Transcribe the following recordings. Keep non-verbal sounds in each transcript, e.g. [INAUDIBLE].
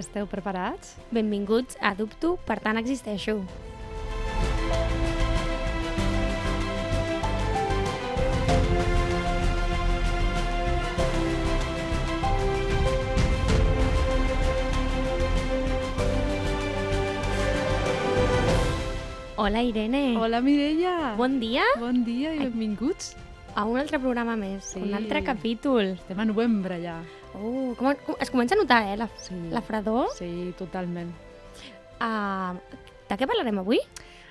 Esteu preparats? Benvinguts a Dubto, per tant existeixo. Hola, Irene. Hola, Mireia! Bon dia Bon dia i benvinguts. A un altre programa més, Sí. un altre capítol. Estem a novembre ja. Oh, com, com, es comença a notar, eh, la, Sí. la fredor. Sí, totalment. Uh, de què parlarem avui?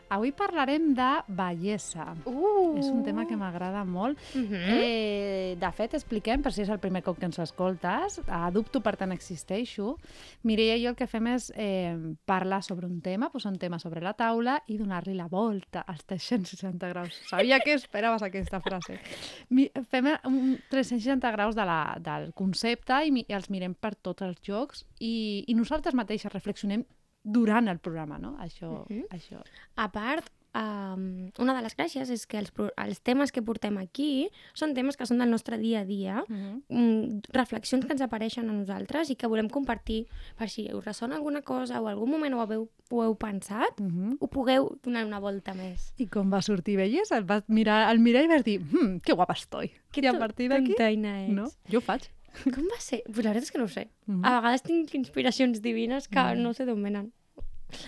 Avui parlarem de bellesa. Uh. És un tema que m'agrada molt. Uh -huh. Eh, de fet, expliquem, per si és el primer cop que ens escoltes, a Dubto, per tant, existeixo. Mireia i jo el que fem és eh, parlar sobre un tema, posar un tema sobre la taula i donar-li la volta als 360 graus. Sabia que esperaves aquesta frase. Mi, fem un 360 graus de la, del concepte i, mi, i els mirem per tots els jocs i, i nosaltres mateixes reflexionem durant el programa, no? Això, Mhm. això. A part, um, una de les gràcies és que els, els temes que portem aquí són temes que són del nostre dia a dia, Mhm. mm, reflexions que ens apareixen a nosaltres i que volem compartir per si us ressona alguna cosa o algun moment ho heu, ho heu pensat, Mhm. ho pugueu donar una volta més. I com va sortir bellesa? Et vas mirar al mirall i vas dir, hm, que guapa estoy. Que I a partir d'aquí... No, jo ho faig. [LAUGHS] Com va ser? Pues la veritat és que no ho sé. Mhm. A vegades tinc inspiracions divines que Mhm. no sé d'on venen.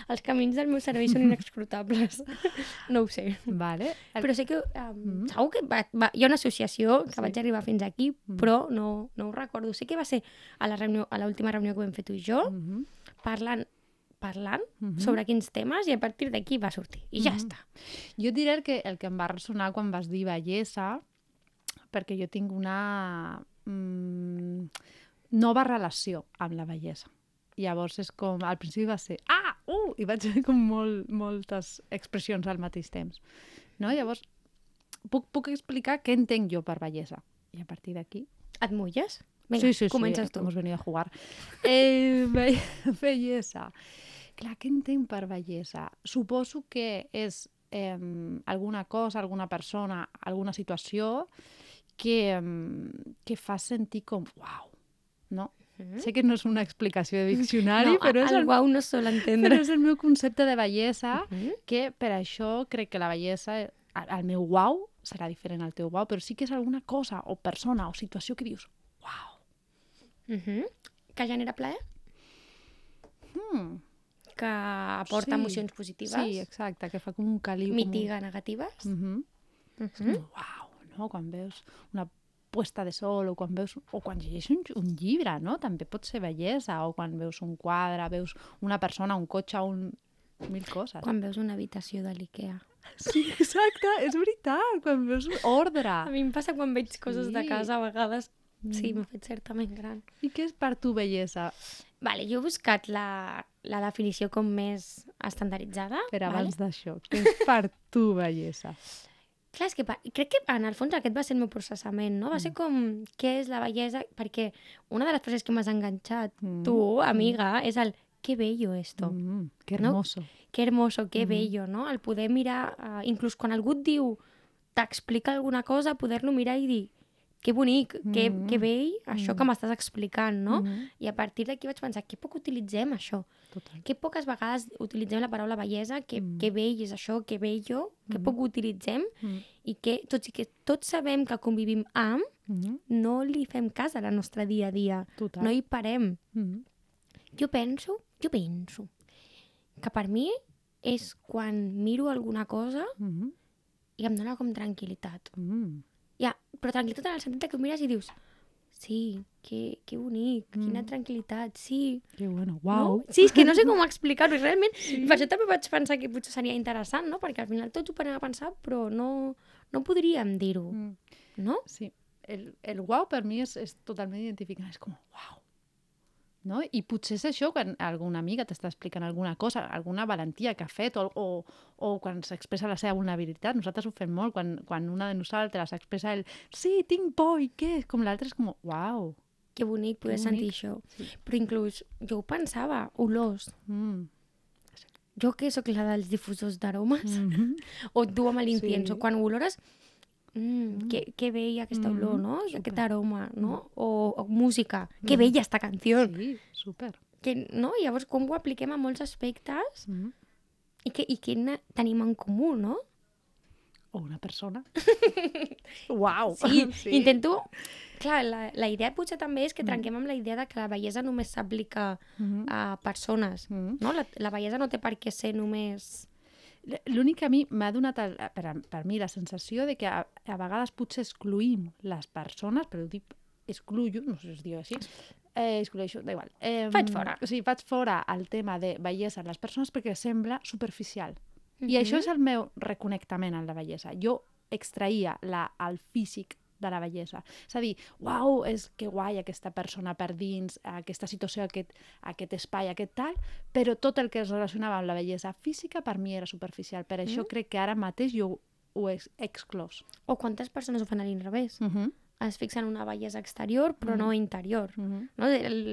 Els camins del meu cervell són inescrutables. [LAUGHS] no ho sé. Vale. El... Però sé que um, Mhm. segur que va, va, hi ha una associació que Sí. vaig arribar fins aquí, Mhm. però no, no ho recordo. Sé que va ser a la reunió a l'última reunió que vam fer tu i jo, Mhm, parlant parlant mhm. sobre quins temes i a partir d'aquí va sortir. I ja Mhm. està. Jo diré que, el que em va ressonar quan vas dir bellesa, perquè jo tinc una mm, nova relació amb la bellesa. Llavors és com, al principi va ser, ah, uh, i vaig fer com molt, moltes expressions al mateix temps. No? Llavors, puc, puc explicar què entenc jo per bellesa. I a partir d'aquí Et mulles? Vinga, sí, sí, comences sí, tu. hemos venido a jugar. Eh, [LAUGHS] be bellesa. Clar, què entenc per bellesa? Suposo que és eh, alguna cosa, alguna persona, alguna situació que, que fa sentir com, uau, no? Mhm. Sé que no és una explicació de [LAUGHS] diccionari, no, però, és el el, guau no sol però entendre. és el meu concepte de bellesa, Mhm. que per això crec que la bellesa, el el meu uau, serà diferent al teu uau, però sí que és alguna cosa o persona o situació que dius, uau, Mhm. Que genera plaer? hmm, Que aporta Sí, emocions positives? Sí, exacte, que fa com un caliu. Mitiga negatives? Com un... Mm És Mhm. com, uau, no? Quan veus una puesta de sol o quan veus o quan llegeixes un, un llibre, no? També pot ser bellesa o quan veus un quadre, veus una persona, un cotxe, un... mil coses. Quan veus una habitació de l'IKEA. Sí, exacte, és veritat, quan veus un ordre. A mi em passa quan veig coses de Sí. casa, a vegades sí, Mm. m'ha fet certament gran. I què és per tu bellesa? Vale, jo he buscat la, la definició com més estandarditzada. Per vale? abans d'això, què és per tu bellesa? Clar, és que pa- crec que en el fons aquest va ser el meu processament, no? Va ser Mm. com, què és la bellesa? Perquè una de les frases que m'has enganxat, Mm. tu, amiga, és el qué bello esto, Mm, que No? hermoso. qué hermoso, qué Mm. bello, no? El poder mirar, uh, inclús quan algú et diu, t'explica alguna cosa, poder-lo mirar i dir, que bonic, que, Mm. que bell, això Mm. que m'estàs explicant, no? Mm, I a partir d'aquí vaig pensar, que poc utilitzem això? total. Que poques vegades utilitzem la paraula bellesa, que, Mm. que bell és això, que bello, que Mm. poc utilitzem, Mm, i que, tot i que tots sabem que convivim amb, mm, no li fem cas a la nostra dia a dia. total. No hi parem. Mm, Jo penso, jo penso, que per mi és quan miro alguna cosa mm, i em dona com tranquil·litat. mm. Ja, però tranquil·litat en el sentit que ho mires i dius sí, que, que bonic, Mm. quina tranquil·litat, sí. Que bueno, No? uau. Sí, és que no sé com [LAUGHS] explicar-ho, realment sí. per això també vaig pensar que potser seria interessant, no? Perquè al final tots ho parem a pensar, però no, no podríem dir-ho, Mm, no? sí, el, el uau per mi és, és totalment identificant, és com uau. No? I potser és això quan alguna amiga t'està explicant alguna cosa, alguna valentia que ha fet o, o, o quan s'expressa la seva vulnerabilitat. Nosaltres ho fem molt, quan, quan una de nosaltres expressa el sí, tinc por i què? Com l'altre és com uau. Que bonic poder Que sentir bonic. això. Sí. Però inclús jo ho pensava, olors. Mm. Jo que sóc la dels difusors d'aromes, [LAUGHS] Mm -hmm. o et du amb l'incienso, Sí. quan ho olores, mm, que, que bella aquesta olor, Mm, no? I super. aquest aroma, no? O, o música, que bella esta canció. Sí, super. que, no? Llavors, com ho apliquem a molts aspectes Mm -hmm. i que, i que ne- tenim en comú, no? O una persona. [LAUGHS] Uau! Sí, [LAUGHS] sí. intento... Clar, la, la idea potser també és que trenquem amb la idea de que la bellesa només s'aplica Mhm. a persones, Mhm. no? La, la bellesa no té per què ser només... L'únic que a mi m'ha donat, el, per, a- per mi, la sensació de que a, a vegades potser excluïm les persones, però ho dic excluyo, no sé si es diu així, eh, exclueixo, da igual. Eh, Faig fora. O sigui, faig fora el tema de bellesa en les persones perquè sembla superficial. I Mhm. això és el meu reconnectament amb la bellesa. Jo extraïa la, el físic de la bellesa. És a dir, uau, és que guai aquesta persona per dins, aquesta situació, aquest, aquest espai, aquest tal, però tot el que es relacionava amb la bellesa física per mi era superficial. Per això Mm. crec que ara mateix jo ho he exclòs. O quantes persones ho fan a l'inrevés? Uh -huh. Es fixen en una bellesa exterior, però no interior. Uh -huh. ¿no?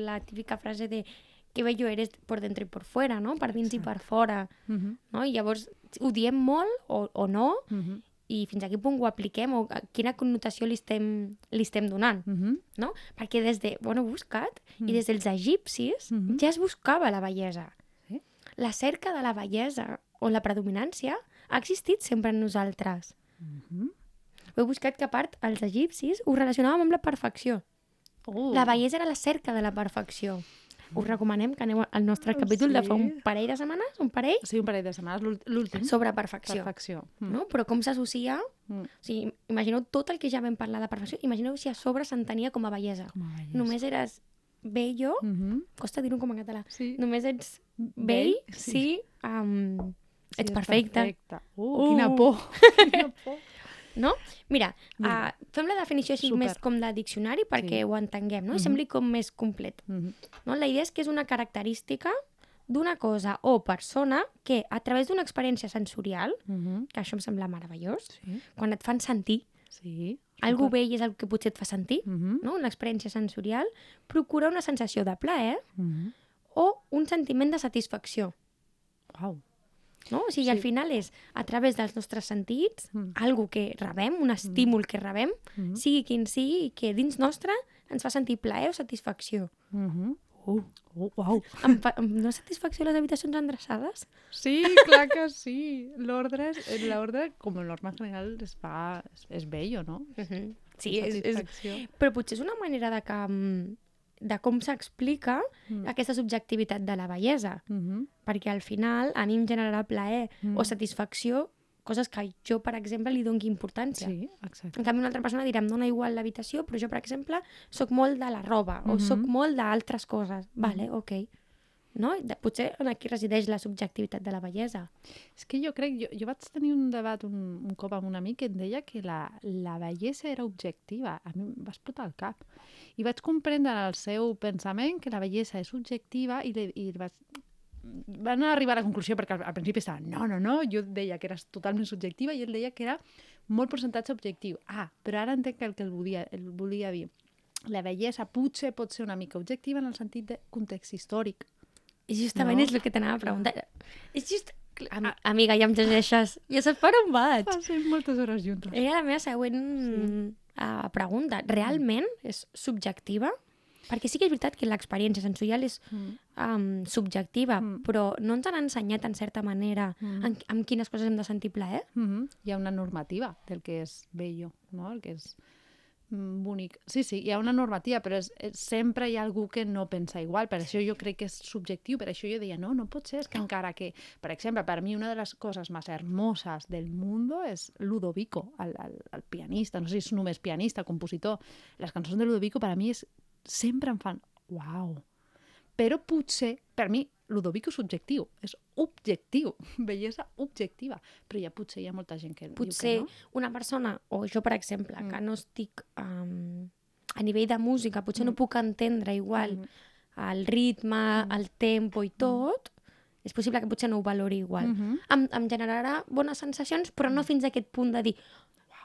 La típica frase de que bello eres por dentro i por fuera, no? Per dins i per fora. Uh -huh. No? I llavors ho diem molt o, o no Uh -huh. I fins a quin punt ho apliquem o quina connotació li estem, li estem donant. Uh -huh. No? Perquè des de, bueno, buscat, Mm. i des dels egipcis Mhm. ja es buscava la bellesa. Sí? La cerca de la bellesa o la predominància ha existit sempre en nosaltres. Uh -huh. Ho he buscat que a part els egipcis ho relacionàvem amb la perfecció. Uh. La bellesa era la cerca de la perfecció. Us recomanem que aneu al nostre capítol de fa un Sí. parell de setmanes, un parell, Sí, un parell de setmanes, l'últ- l'últim. sobre perfecció. Perfecció. Mm. No? Però com s'associa... Mm. O sigui, imagineu tot el que ja vam parlar de perfecció, imagineu si a sobre s'entenia com a bellesa. Com a bellesa. Només eres bello, Uh -huh. costa dir-ho com en català, Sí. només ets Bell, bell sí. si um, Sí, ets és perfecte. perfecte. Uh, quina Uh. por. [LAUGHS] quina por. No? Mira, Vinga. uh, fem la definició així Super. més com de diccionari perquè Sí. ho entenguem, no? I Mhm. sembli com més complet. Uh -huh. No? La idea és que és una característica d'una cosa o persona que, a través d'una experiència sensorial, Uh -huh. que això em sembla meravellós, Sí. quan et fan sentir, Sí. algú vell és el que potser et fa sentir, Uh -huh. no? una experiència sensorial, procura una sensació de plaer Uh -huh. o un sentiment de satisfacció. Uau. No? O sigui, Sí. al final és a través dels nostres sentits, Mm. algo que rebem, un estímul que rebem, Mhm. sigui quin sigui, que dins nostre ens fa sentir plaer o satisfacció. Uh -huh. Uh, uh, uau. Em, fa, em dona satisfacció les habitacions endreçades? Sí, clar que sí. L'ordre, és- l'ordre, com a norma general, es fa... És, és bello, no? Sí, és, és, però potser és una manera de, que, mm, de com s'explica Mm. aquesta subjectivitat de la bellesa. Uh -huh. Perquè al final a mi em genera plaer Mm. o satisfacció coses que jo, per exemple, li doni importància. Sí, exacte. En canvi, una altra persona dirà, em dona igual l'habitació, però jo, per exemple, sóc molt de la roba o Mhm. sóc molt d'altres coses. Vale, ok. No? Potser en aquí resideix la subjectivitat de la bellesa. És que jo crec, jo, jo vaig tenir un debat un, un cop amb un amic que em deia que la, la bellesa era objectiva. A mi em va explotar el cap. I vaig comprendre en el seu pensament que la bellesa és subjectiva i, li, i vaig, van arribar a la conclusió perquè al, al principi estava, no, no, no, jo deia que era totalment subjectiva i ell deia que era molt percentatge objectiu. Ah, però ara entenc que el que el volia, el volia dir. La bellesa potser pot ser una mica objectiva en el sentit de context històric. I justament No? és el que t'anava a preguntar. És just... Am amiga, ja em llegeixes. Ja saps per on vaig. Passem moltes hores juntes. Era la meva següent sí. uh, pregunta. Realment és subjectiva? Perquè sí que és veritat que l'experiència sensorial és Mm. um, subjectiva, Mm. però no ens han ensenyat, en certa manera, Mm. en, en quines coses hem de sentir plaer? Mm -hmm. Hi ha una normativa del que és bello, no? el que és bonic. Sí, sí, hi ha una normativa, però és, és, sempre hi ha algú que no pensa igual. Per això jo crec que és subjectiu, per això jo deia, no, no pot ser, és que encara que, per exemple, per mi una de les coses més hermosas del mundo és Ludovico, el, el, el pianista, no sé si és només pianista, compositor. Les cançons de Ludovico per a mi és, sempre em fan, uau, però potser, per mi, Ludovico és subjectiu, és objectiu, [LAUGHS] bellesa objectiva, però ja potser hi ha molta gent que Potser diu que no. una persona, o jo per exemple, Mm. que no estic um, a nivell de música, potser no Mm. puc entendre igual Mm. el ritme, Mm. el tempo i tot, és possible que potser no ho valori igual. Mhm. Em, em generarà bones sensacions, però no fins a aquest punt de dir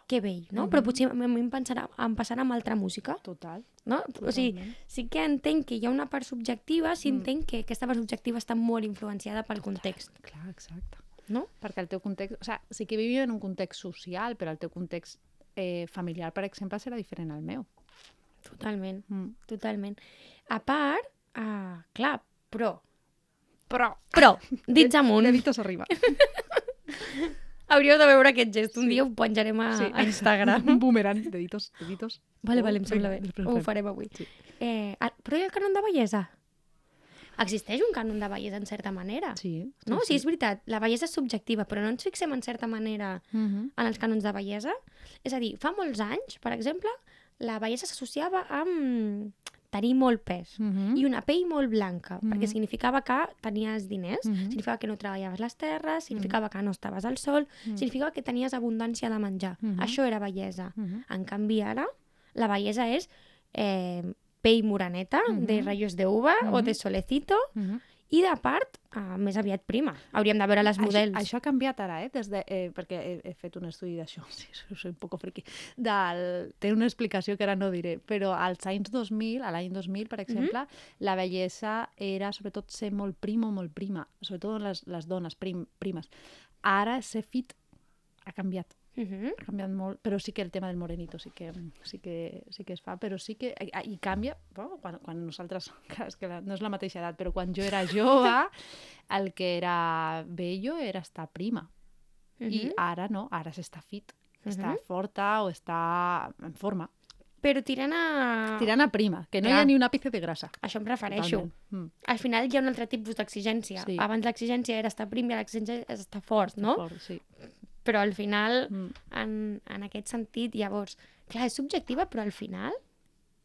que bell, no? Mhm. Però potser a mi em, pensarà, em passarà amb altra música, Total. no? O sigui, Totalment. sí que entenc que hi ha una part subjectiva, sí Mm. entenc que aquesta part subjectiva està molt influenciada pel context, Clar, exacte. no? Perquè el teu context... O sigui, sí que vivim en un context social, però el teu context eh, familiar, per exemple, serà diferent al meu. Totalment. Mm. Totalment. A part, uh, clar, Però, Però... però, [LAUGHS] dits amunt, Deditos arriba. [LAUGHS] hauríeu de veure aquest gest. Un dia ho penjarem a, Sí. a Instagram. [LAUGHS] Un boomerang, deditos, deditos. Vale, vale, em sembla bé. Ho farem avui. Sí. Eh, el- però hi ha el cànon de bellesa? Existeix un cànon de bellesa en certa manera? Sí. No? Sí, és veritat, la bellesa és subjectiva, però no ens fixem en certa manera Mhm. en els cànons de bellesa? És a dir, fa molts anys, per exemple, la bellesa s'associava amb tenir molt pes Mhm. i una pell molt blanca, Mhm. perquè significava que tenies diners, Mhm. significava que no treballaves les terres, significava que no estaves al sol, Mhm. significava que tenies abundància de menjar. Mhm. Això era bellesa. Mhm. En canvi, ara, la bellesa és eh, pell moraneta, de Mhm. rayos de uva o Mhm. de solecito, Mhm. I de part, eh, més aviat prima. Hauríem de veure les models. Això, això ha canviat ara, eh? Des de, eh perquè he, he fet un estudi d'això, [LAUGHS] sí, soy, soy un poco friki. Del, té una explicació que ara no diré, però als anys 2000, a l'any 2000, per exemple, la bellesa era sobretot ser molt primo, molt prima, sobretot les, les dones prim, primes. Ara ser fit ha canviat, Mhm. ha canviat molt, però sí que el tema del morenito sí que, sí que, sí que es fa, però sí que... I, i canvia, bueno, quan, quan nosaltres, [LAUGHS] clar, és que la, no és la mateixa edat, però quan jo era [LAUGHS] jove, el que era bello era estar prima. I Mhm. ara no, ara s'està fit, està Mhm. forta o està en forma. Però tirant a... Tirant a prima, que no hi Clar. ha ni un àpice de grasa. Això em. Totalment. Mm. Al final hi ha un altre tipus d'exigència. Sí. Abans l'exigència era estar prim i l'exigència és estar fort, no? Fort, sí. Però al final, Mm. en, en aquest sentit, llavors, clar, és subjectiva, però al final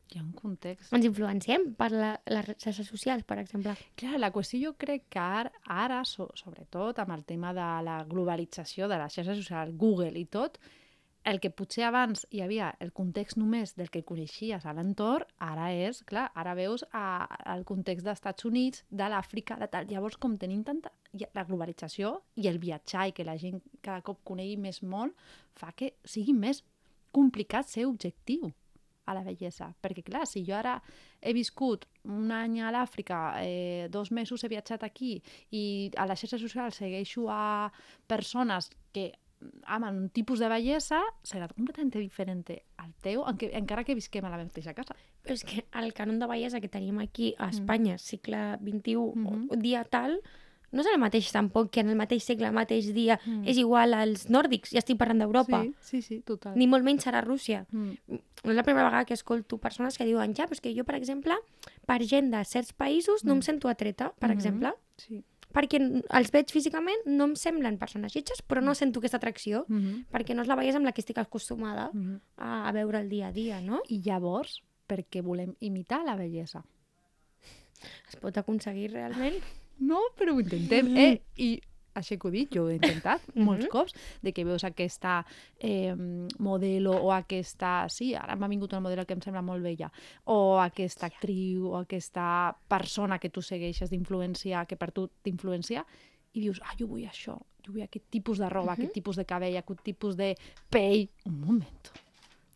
Hi ha un context. ens influenciem per la, les xarxes socials, per exemple. Clar, la qüestió jo crec que ara, ara so, sobretot amb el tema de la globalització de les xarxes socials, Google i tot, el que potser abans hi havia el context només del que coneixies a l'entorn, ara és, clar, ara veus a, el context dels Estats Units, de l'Àfrica, de tal. Llavors, com tenim tanta... La globalització i el viatjar i que la gent cada cop conegui més món fa que sigui més complicat ser objectiu a la bellesa. Perquè, clar, si jo ara he viscut un any a l'Àfrica, eh, dos mesos he viatjat aquí i a les xarxes socials segueixo a persones que amen un tipus de bellesa, serà completament diferent al teu, enque, encara que visquem a la mateixa casa. Però és que el cànon de bellesa que tenim aquí a Espanya, segle XXI, Mhm. o dia tal, no és el mateix tampoc que en el mateix segle, el mateix dia, Mm. és igual als nòrdics, ja estic parlant d'Europa, Sí, sí, sí, total. ni molt menys serà Rússia. Mm. No és la primera vegada que escolto persones que diuen ja, però és que jo, per exemple, per gent de certs països no em sento atreta, per Mhm. exemple, Sí. Perquè els veig físicament, no em semblen persones lletges, però no sento aquesta atracció, Mm -hmm. perquè no és la bellesa amb la que estic acostumada Mm -hmm. a, a veure el dia a dia, no? I llavors, perquè volem imitar la bellesa. Es pot aconseguir realment? No, però ho intentem. Eh? I això que ho dic, jo ho he intentat molts Mhm. cops, de que veus aquesta eh, modelo o aquesta... Sí, ara m'ha vingut una modelo que em sembla molt bella. O aquesta actriu o aquesta persona que tu segueixes d'influència, que per tu t'influencia, i dius, ah, jo vull això, jo vull aquest tipus de roba, Mhm. aquest tipus de cabell, aquest tipus de pell. Un moment.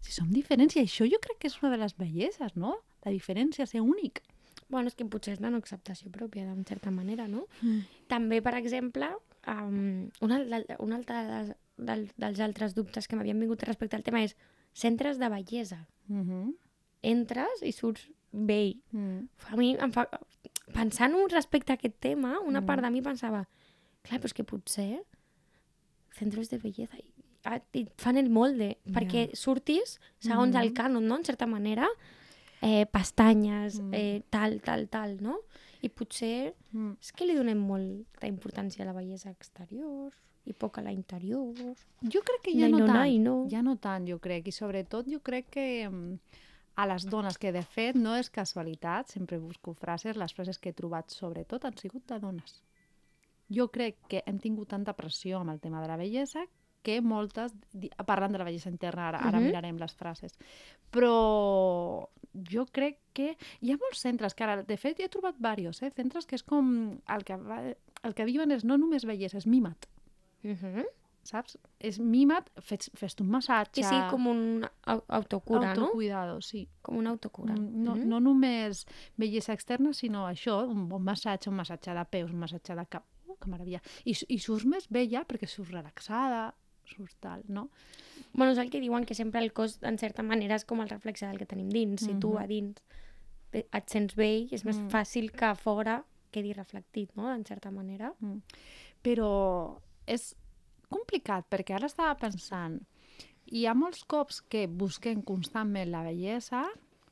Si som diferents, i això jo crec que és una de les belleses, no? La diferència, ser únic. Bueno, és que potser és la no acceptació pròpia, d'una certa manera, no? Mm. També, per exemple, um, un, un altre dels, del, dels altres dubtes que m'havien vingut respecte al tema és centres de bellesa. Mm -hmm. Entres i surts vell. mm. A mi em fa... Pensant respecte a aquest tema, una Mm. part de mi pensava clar, però és que potser centres de bellesa i, ah, et fan el molde, Ja. perquè surtis segons el Mhm. cànon, no?, en certa manera, eh, pestanyes, Mm. eh, tal, tal, tal, no? I potser Mm. és que li donem molta importància a la bellesa exterior i poc a la interior. Jo crec que ja no, no, tant. nai, no. Ja no tant, jo crec. I sobretot jo crec que mm, a les dones, que de fet no és casualitat, sempre busco frases, les frases que he trobat sobretot han sigut de dones. Jo crec que hem tingut tanta pressió amb el tema de la bellesa que moltes, parlant de la bellesa interna, ara, ara Mhm. mirarem les frases, però jo crec que hi ha molts centres que ara, de fet, he trobat diversos, eh? centres que és com el que, va, el que viuen és no només bellesa, és mimat Uh -huh. saps? És mima't, fes, fes un massatge... Que sigui com un au- autocura, no? autocuidado, sí. Com una autocura. Mm, No, Mhm. no només bellesa externa, sinó això, un bon massatge, un massatge de peus, un massatge de cap. Oh, que meravella. I, I surts més bella perquè surts relaxada, surts tal, no? Bueno, és el que diuen que sempre el cos, en certa manera, és com el reflexe del que tenim dins. Si tu Mhm. a dins et sents bé, és més Mm. fàcil que a fora quedi reflectit, no?, en certa manera. Mm. Però és complicat, perquè ara estava pensant, hi ha molts cops que busquem constantment la bellesa,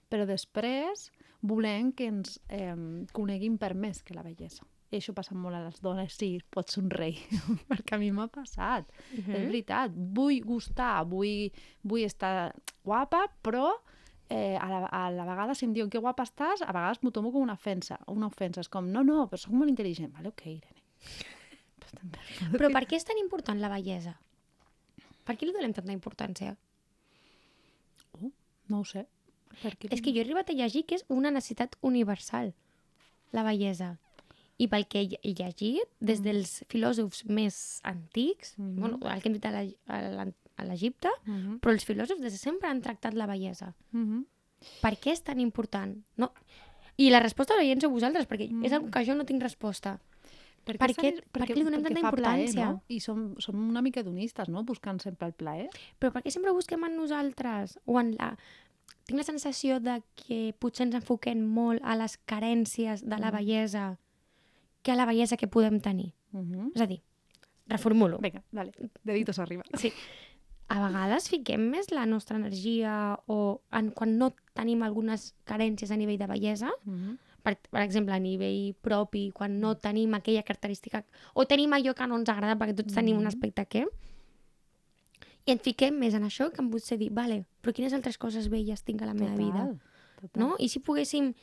però després volem que ens eh, coneguin per més que la bellesa. I això passa molt a les dones, sí, pots somreir, [LAUGHS] perquè a mi m'ha passat. Uh És veritat, vull gustar, vull, vull estar guapa, però eh, a, la, a la vegada si em diuen que guapa estàs, a vegades m'ho tomo com una ofensa. Una ofensa, és com, no, no, però sóc molt intel·ligent. Vale, ok, Irene. [LAUGHS] Però per què és tan important la bellesa? Per què li donem tanta importància? Oh, no ho sé. Per què? És que jo he arribat a llegir que és una necessitat universal, la bellesa. I pel que he llegit, des dels filòsofs més antics, Mhm. bueno, el que hem dit a l'Egipte, Uh -huh. però els filòsofs des de sempre han tractat la bellesa. Uh -huh. Per què és tan important? No. I la resposta la llenço a vosaltres, perquè Mm. és una que jo no tinc resposta. Per Per què, què- s'ha- per què li donem tanta fa plaer, importància? no? I som, som una mica hedonistes, no? Buscant sempre el plaer. Però per què sempre busquem en nosaltres? O en la... Tinc la sensació de que potser ens enfoquem molt a les carències de la Mm. Que a la bellesa que podem tenir. Uh -huh. És a dir, reformulo. Vinga, dale. Deditos arriba. Sí. A vegades fiquem més la nostra energia o en, quan no tenim algunes carències a nivell de bellesa, Uh -huh. per, per exemple, a nivell propi, quan no tenim aquella característica o tenim allò que no ens agrada perquè tots tenim un Mhm. aspecte que i ens fiquem més en això que en potser dir, vale, però quines altres coses belles tinc a la meva vida? Total. No? I si poguéssim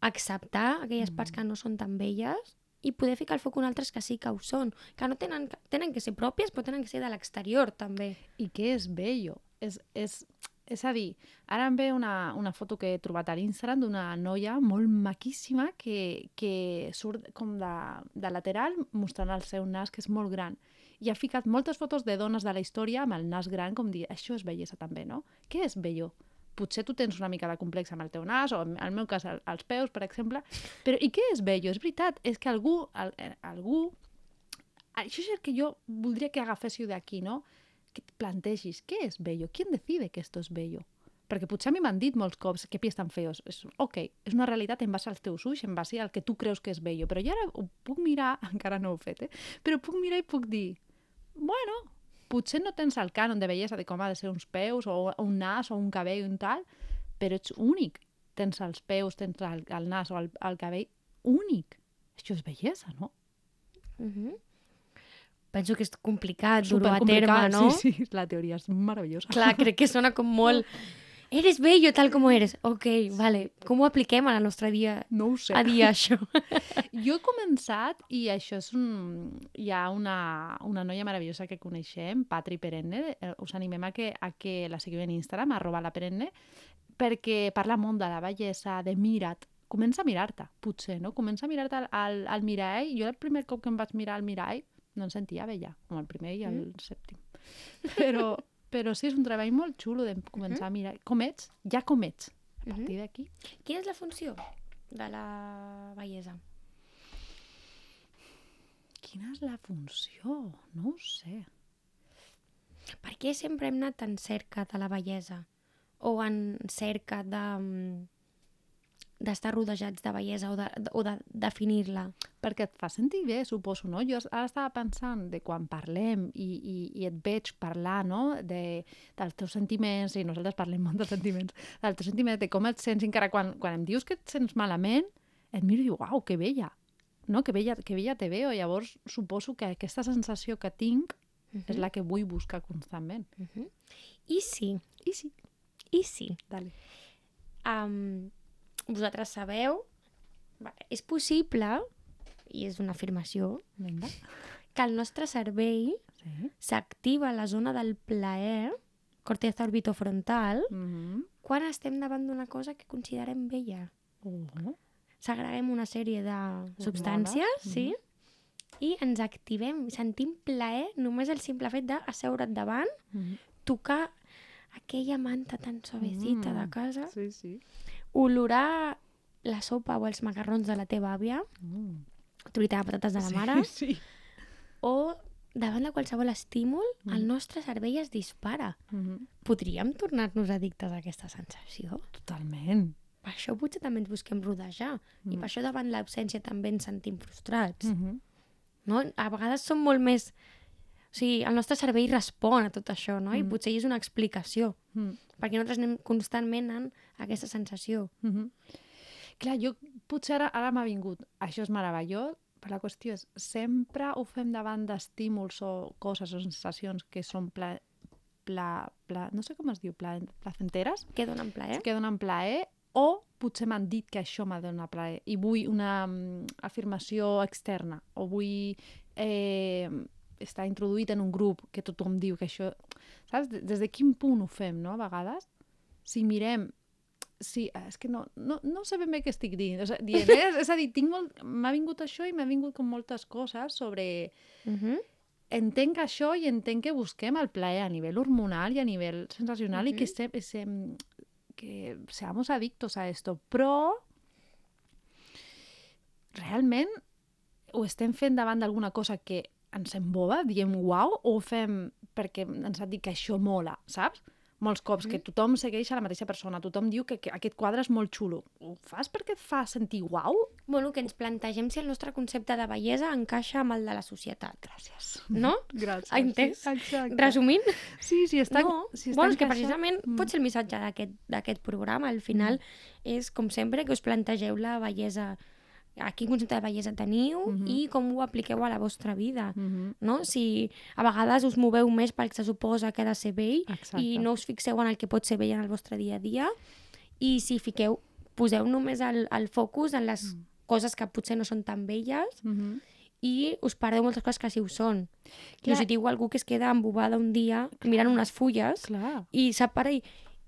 acceptar aquelles parts Mm. que no són tan belles i poder ficar el foc en altres que sí que ho són, que no tenen, tenen que ser pròpies, però tenen que ser de l'exterior també. I què és bello? És, és, és a dir, ara em ve una, una foto que he trobat a l'Instagram d'una noia molt maquíssima que, que surt com de, de lateral mostrant el seu nas, que és molt gran. I ha ficat moltes fotos de dones de la història amb el nas gran, com dir, això és bellesa també, no? Què és bello? Potser tu tens una mica de complex amb el teu nas, o en el meu cas el- els peus, per exemple, però i què és bello? És veritat, és que algú, al, eh, algú això és el que jo voldria que agaféssiu d'aquí, no? Que et plantegis, què és bello? Qui decide que esto es bello? Perquè potser a mi m'han dit molts cops que pies tan feos. És, ok, és una realitat en base als teus ulls, en base al que tu creus que és bello. Però jo ara ho puc mirar, [LAUGHS] encara no ho he fet, eh? però puc mirar i puc dir, bueno, potser no tens el cànon de bellesa de com ha de ser uns peus, o un nas, o un cabell, un tal, però ets únic. Tens els peus, tens el, el nas o el, el cabell únic. Això és bellesa, no? Uh -huh. Penso que és complicat dur-ho a terme, no? Sí, sí, la teoria és meravellosa. Clar, crec que sona com molt... [LAUGHS] Eres bello tal com eres. Ok, vale. Com ho apliquem a la nostra dia No ho sé. a dia, [LAUGHS] això? Jo he començat, i això és un... Hi ha una, una noia meravellosa que coneixem, Patri Perenne, eh, us animem a que, a que la seguiu en Instagram, arroba la Perenne, perquè parla molt de la bellesa, de mira't, comença a mirar-te, potser, no? Comença a mirar-te al, al, al mirall. Jo el primer cop que em vaig mirar al mirall no em sentia bella, com el primer i el sèptim. Però, però sí, és un treball molt xulo de començar a mirar com ets, ja com ets. A partir d'aquí... Quina és la funció de la bellesa? Quina és la funció? No ho sé. Per què sempre hem anat en cerca de la bellesa? O en cerca de mm, d'estar rodejats de bellesa o de, o de definir-la? Perquè et fa sentir bé, suposo, no? Jo ara estava pensant de quan parlem i, i, i et veig parlar, no?, de, dels teus sentiments, i nosaltres parlem molt dels sentiments, dels teus sentiments, de com et sents, encara quan, quan em dius que et sents malament, et miro i dic, uau, que bella, no? Que bella, que bella te veo. Llavors, suposo que aquesta sensació que tinc Uh és la que vull buscar constantment. Uh -huh. I si, I sí, i si, dale. um, vosaltres sabeu, és possible, i és una afirmació, Vinga. que el nostre cervell Sí. s'activa a la zona del plaer, corteza orbitofrontal, Mm -hmm. quan estem davant d'una cosa que considerem bella. uh -huh. Segreguem una sèrie de substàncies, Hormones, sí, i ens activem, sentim plaer només el simple fet d'asseure't davant, Mm -hmm. tocar aquella manta tan suavecita de Mm. casa, Sí, sí. Olorar la sopa o els macarrons de la teva àvia, Mm. truita de patates de la mare, Sí, [LAUGHS] sí. o davant de qualsevol estímul, Mm. el nostre cervell es dispara. Mm -hmm. Podríem tornar-nos addictes a aquesta sensació? Totalment. per això potser també ens busquem rodejar. Mm. I per això davant l'absència també ens sentim frustrats. Mm. Mhm. No? A vegades som molt més... O sigui, el nostre cervell respon a tot això, no? I Mm. potser és una explicació. Mm. Perquè nosaltres anem constantment en aquesta sensació. Mhm. Clar, jo potser ara, ara m'ha vingut, això és meravellós, però la qüestió és, sempre ho fem davant d'estímuls o coses o sensacions que són pla, pla, pla, no sé com es diu, pla, placenteres, Què donen plaer? que donen plaer, o potser m'han dit que això m'ha donat plaer i vull una mm, afirmació externa o vull eh, estar introduït en un grup que tothom diu que això... Saps? Des de quin punt ho fem, no? A vegades, si mirem Sí, és que no, no, no sé ben bé què estic dient. O sigui, dient eh? és a dir, tinc molt... m'ha vingut això i m'ha vingut com moltes coses sobre... Uh -huh. Entenc això i entenc que busquem el plaer a nivell hormonal i a nivell sensacional i que, Mhm. se, se, que seamos adictos a esto. Però realment ho estem fent davant d'alguna cosa que ens emboba, diem uau, o ho fem perquè ens han dit que això mola, saps? Molts cops, que tothom segueix a la mateixa persona, tothom diu que, que aquest quadre és molt xulo. Ho fas perquè et fa sentir uau? Bueno, que ens plantegem si el nostre concepte de bellesa encaixa amb el de la societat. Gràcies. No? [LAUGHS] Gràcies. Ha entès? Exacte. Resumint, Sí, sí, està... no. si està bueno, és que precisament Mm. pot ser el missatge d'aquest programa. Al final és, com sempre, que us plantegeu la bellesa, a quin concepte de bellesa teniu Mhm. i com ho apliqueu a la vostra vida. Mhm. No? Si a vegades us moveu més pel que se suposa que ha de ser vell Exacte. i no us fixeu en el que pot ser vell en el vostre dia a dia i si fiqueu, poseu només el, el focus en les Mm. coses que potser no són tan velles Mhm. i us perdeu moltes coses que sí ho són. I Clar. us hi diu algú que es queda embobada un dia mirant unes fulles Clar. i se para i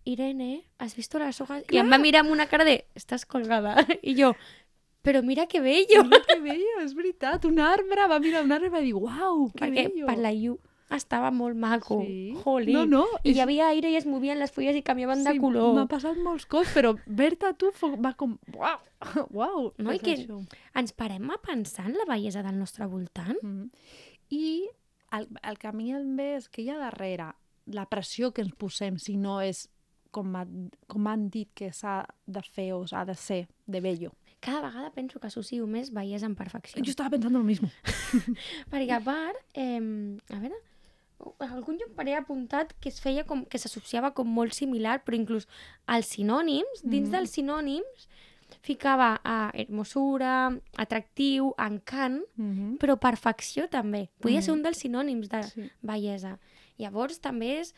Irene, ¿has visto las hojas? I Clar. em va mirar amb una cara de estàs colgada. [LAUGHS] I jo, però mira que bello. Mira que bello, és veritat. Un arbre va mirar un arbre i va dir, uau, que Perquè bello. per la llum estava molt maco. Sí. Jolín. No, no, I és- hi havia aire i es movien les fulles i canviaven de Sí, color. M'ha passat molts cops, però ver-te tu va com... Uau, [LAUGHS] uau. No? I que això. ens parem a pensar en la bellesa del nostre voltant? Mhm. I el, el que a mi em ve és que hi ha darrere la pressió que ens posem si no és com, ha, com han dit que s'ha de fer o s'ha de ser de bello. Cada vegada penso que associo més bellesa amb perfecció. Jo estava pensant lo mismo. [LAUGHS] Perquè a part, eh, a veure, algun lloc he apuntat que es feia com, que s'associava com molt similar, però inclús als sinònims, dins Mhm. dels sinònims, ficava a hermosura, atractiu, encant, Mhm. però perfecció també. Podia ser Mhm. un dels sinònims de Sí. bellesa. Llavors també és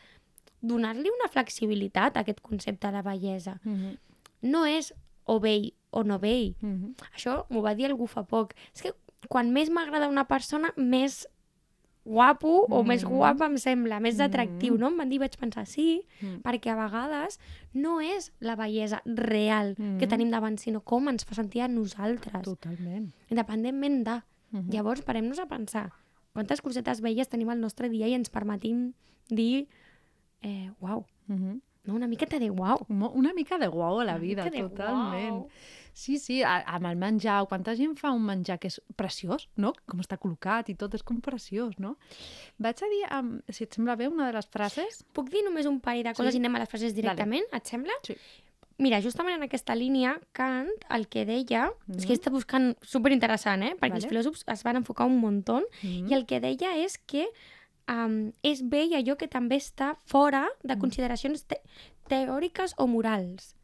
donar-li una flexibilitat a aquest concepte de bellesa. Mhm. No és o vell o no vell. Mhm. Això m'ho va dir algú fa poc. És que quan més m'agrada una persona, més guapo o més Mhm. guapa em sembla, més atractiu, Mhm. no? Em van dir, vaig pensar, sí, Mhm. perquè a vegades no és la bellesa real que Mhm. tenim davant, sinó com ens fa sentir a nosaltres, Totalment. independentment de. Mhm. Llavors, parem-nos a pensar quantes cosetes belles tenim al nostre dia i ens permetim dir, eh, uau, Mhm. no? una miqueta de uau. Mo- Una mica de guau a la Una vida, totalment. guau. Sí, sí, a- amb el menjar, quanta gent fa un menjar que és preciós, no? Com està col·locat i tot, és com preciós, no? Vaig a dir, um, si et sembla bé, una de les frases... Puc dir només un parell de coses Sí. i anem a les frases directament, et sembla? Sí. Mira, justament en aquesta línia, Kant el que deia... Mm -hmm. És que està buscant superinteressant, eh? Perquè Vale. els filòsofs es van enfocar un muntó Mm. i el que deia és que um, és vell allò que també està fora de Mm. consideracions te teòriques o morals.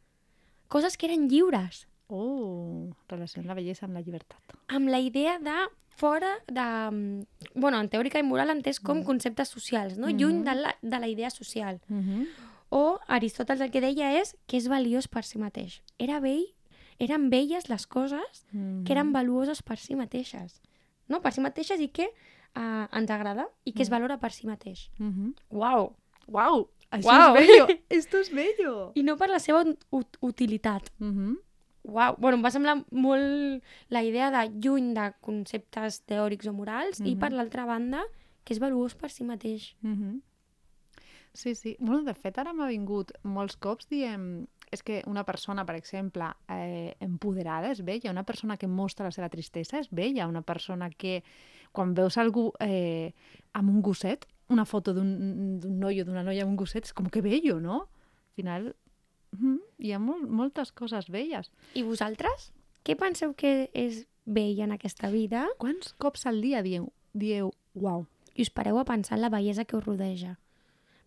Coses que eren lliures, Oh, relaciona la bellesa amb la llibertat. amb la idea de fora de... um, Bueno, en teòrica i moral entès com Mm. conceptes socials, no? Lluny Mhm. de la, de la idea social. Mm -hmm. O Aristòteles el que deia és que és valiós per si mateix. Era vell, eren velles les coses Mm-hmm. que eren valuoses per si mateixes. No? Per si mateixes i que uh, ens agrada i que es Mm. valora per si mateix. Mm -hmm. Uau! Uau, això Uau. és bello, [LAUGHS] esto es bello. I no per la seva ut utilitat. Mm -hmm. Uau! Bueno, em va semblar molt la idea de lluny de conceptes teòrics o morals i Mhm. per l'altra banda que és valuós per si mateix. Mm -hmm. Sí, sí. Bueno, de fet, ara m'ha vingut molts cops diem... És que una persona, per exemple, eh, empoderada és bella, una persona que mostra la seva tristesa és bella, una persona que quan veus algú eh, amb un gosset, una foto d'un d'un noi o d'una noia amb un gosset, és com que bello, no? Al final, Mm, hi ha mol moltes coses belles. I vosaltres? Què penseu que és bell en aquesta vida? Quants cops al dia dieu, dieu uau? I us pareu a pensar en la bellesa que us rodeja.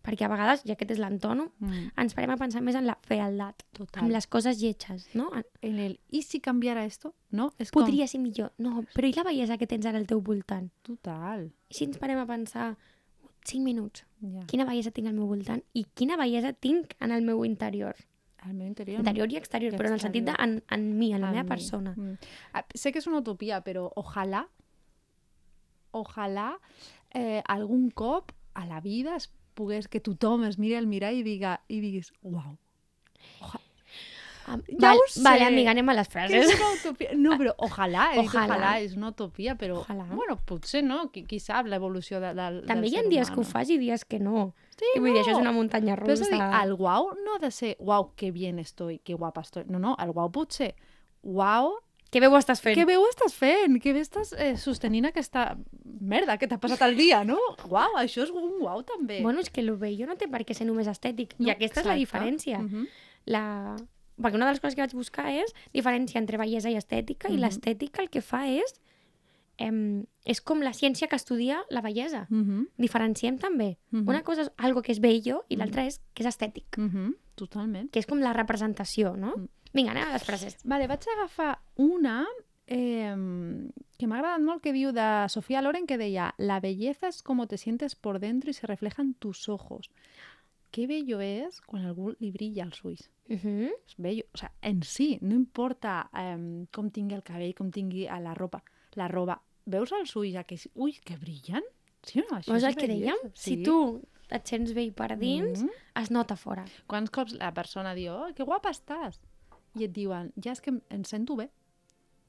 Perquè a vegades, ja aquest és l'antònom, Mm, ens parem a pensar més en la fealdat, total. en les coses lletges, no? En- el, ¿y si cambiara esto? No? És com... Podria ser millor. No, però i la bellesa que tens ara al teu voltant? Total. I si ens parem a pensar 5 minuts, Ja. quina bellesa tinc al meu voltant i quina bellesa tinc en el meu interior. Al meu interior... Interior i exterior, I però en el sentit de en, en mi, en la a meva mi. persona. Mm. Ah, Sé que és una utopia, però ojalà, ojalà eh, algun cop a la vida es pogués que tothom es miri al mirall i, diga, i diguis, uau, Ja val, ho sé. Vale, amiga, anem a les que frases. és una utopia. No, però ojalà, he dit Ojalà. ojalà, és una utopia, però, Ojalà. bueno, potser no, qui, qui sap l'evolució de, del, També del hi ha dies que ho humano. fas i dies que no. Sí, I vull dir, això és no. una muntanya Però és a russa. dir, el guau no ha de ser uau, que bien estoy, que guapa estoy. No, no, el guau pot ser uau, Que bé ho estàs fent. que bé ho estàs fent, que bé estàs eh, sostenint aquesta merda que t'ha passat al dia, no? Uau, això és un uau també. Bueno, és que el bello no té per què ser només estètic. I aquesta és la exacte. diferència. Mhm. la... Perquè una de les coses que vaig buscar és diferència entre bellesa i estètica, i Mhm. l'estètica el que fa és... Em, és com la ciència que estudia la bellesa. Mhm. Diferenciem també. Mhm. Una cosa és algo que és bello i l'altra és que és estètic, Mhm. Totalment. que és com la representació, no? Mm. Vinga, anem a les frases. Vale, vaig agafar una eh, que m'ha agradat molt, que diu de Sofía Loren, que deia La belleza es como te sientes por dentro y se refleja en tus ojos. Qué bello es quan algú li brilla als ulls. Uh -huh. És bello. O sea, en si, no importa eh, com tingui el cabell, com tingui a la ropa. La roba, veus els ulls, aquells ulls que brillen? Sí no? Això Veus és el que dèiem? bellesa. Si tu et sents bé per dins, Mhm. es nota fora. Quants cops la persona diu, oh, que guapa estàs? I et diuen, ja és que em, em sento bé.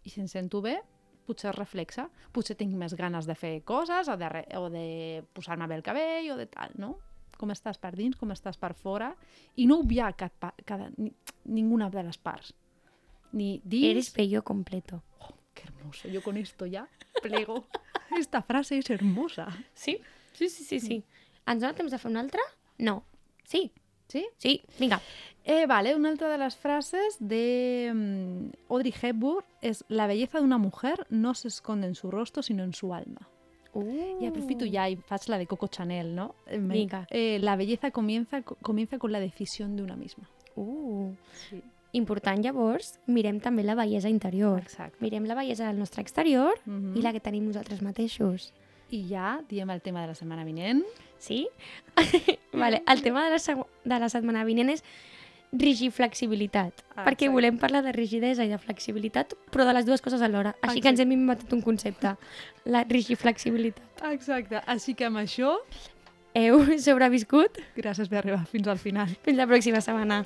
I si em sento bé, potser es reflexa. Potser tinc més ganes de fer coses o de, re, o de posar-me bé el cabell o de tal, no? Com estàs per dins, com estàs per fora. I no obviar cap, pa- cada, ni, ninguna de les parts. Ni dins... Eres bello completo. Qué hermoso. Yo con esto ya plego. [LAUGHS] Esta frase es hermosa. Sí? Sí, sí, sí, sí. Ens dona temps de fer una altra? No. Sí. ¿Sí? Sí, vinga. Eh, vale, una altra de las frases de mm, Audrey Hepburn es la belleza de una mujer no se esconde en su rostro, sino en su alma. Uh. Y aprofito ya y faig la de Coco Chanel, ¿no? Eh, me- Vinga. eh, la belleza comienza, comienza con la decisión de una misma. Uh. Sí, Important, llavors, mirem també la bellesa interior. exacte. Mirem la bellesa del nostre exterior Mhm. i la que tenim nosaltres mateixos. I ja diem el tema de la setmana vinent. Sí? [LAUGHS] vale, el tema de la, de la setmana vinent és rigiflexibilitat. Ah, perquè exacte. volem parlar de rigidesa i de flexibilitat, però de les dues coses alhora. Així que ens hem inventat un concepte. La rigiflexibilitat. Exacte. Així que amb això, Heu sobreviscut? gràcies per arribar fins al final. Fins la pròxima setmana.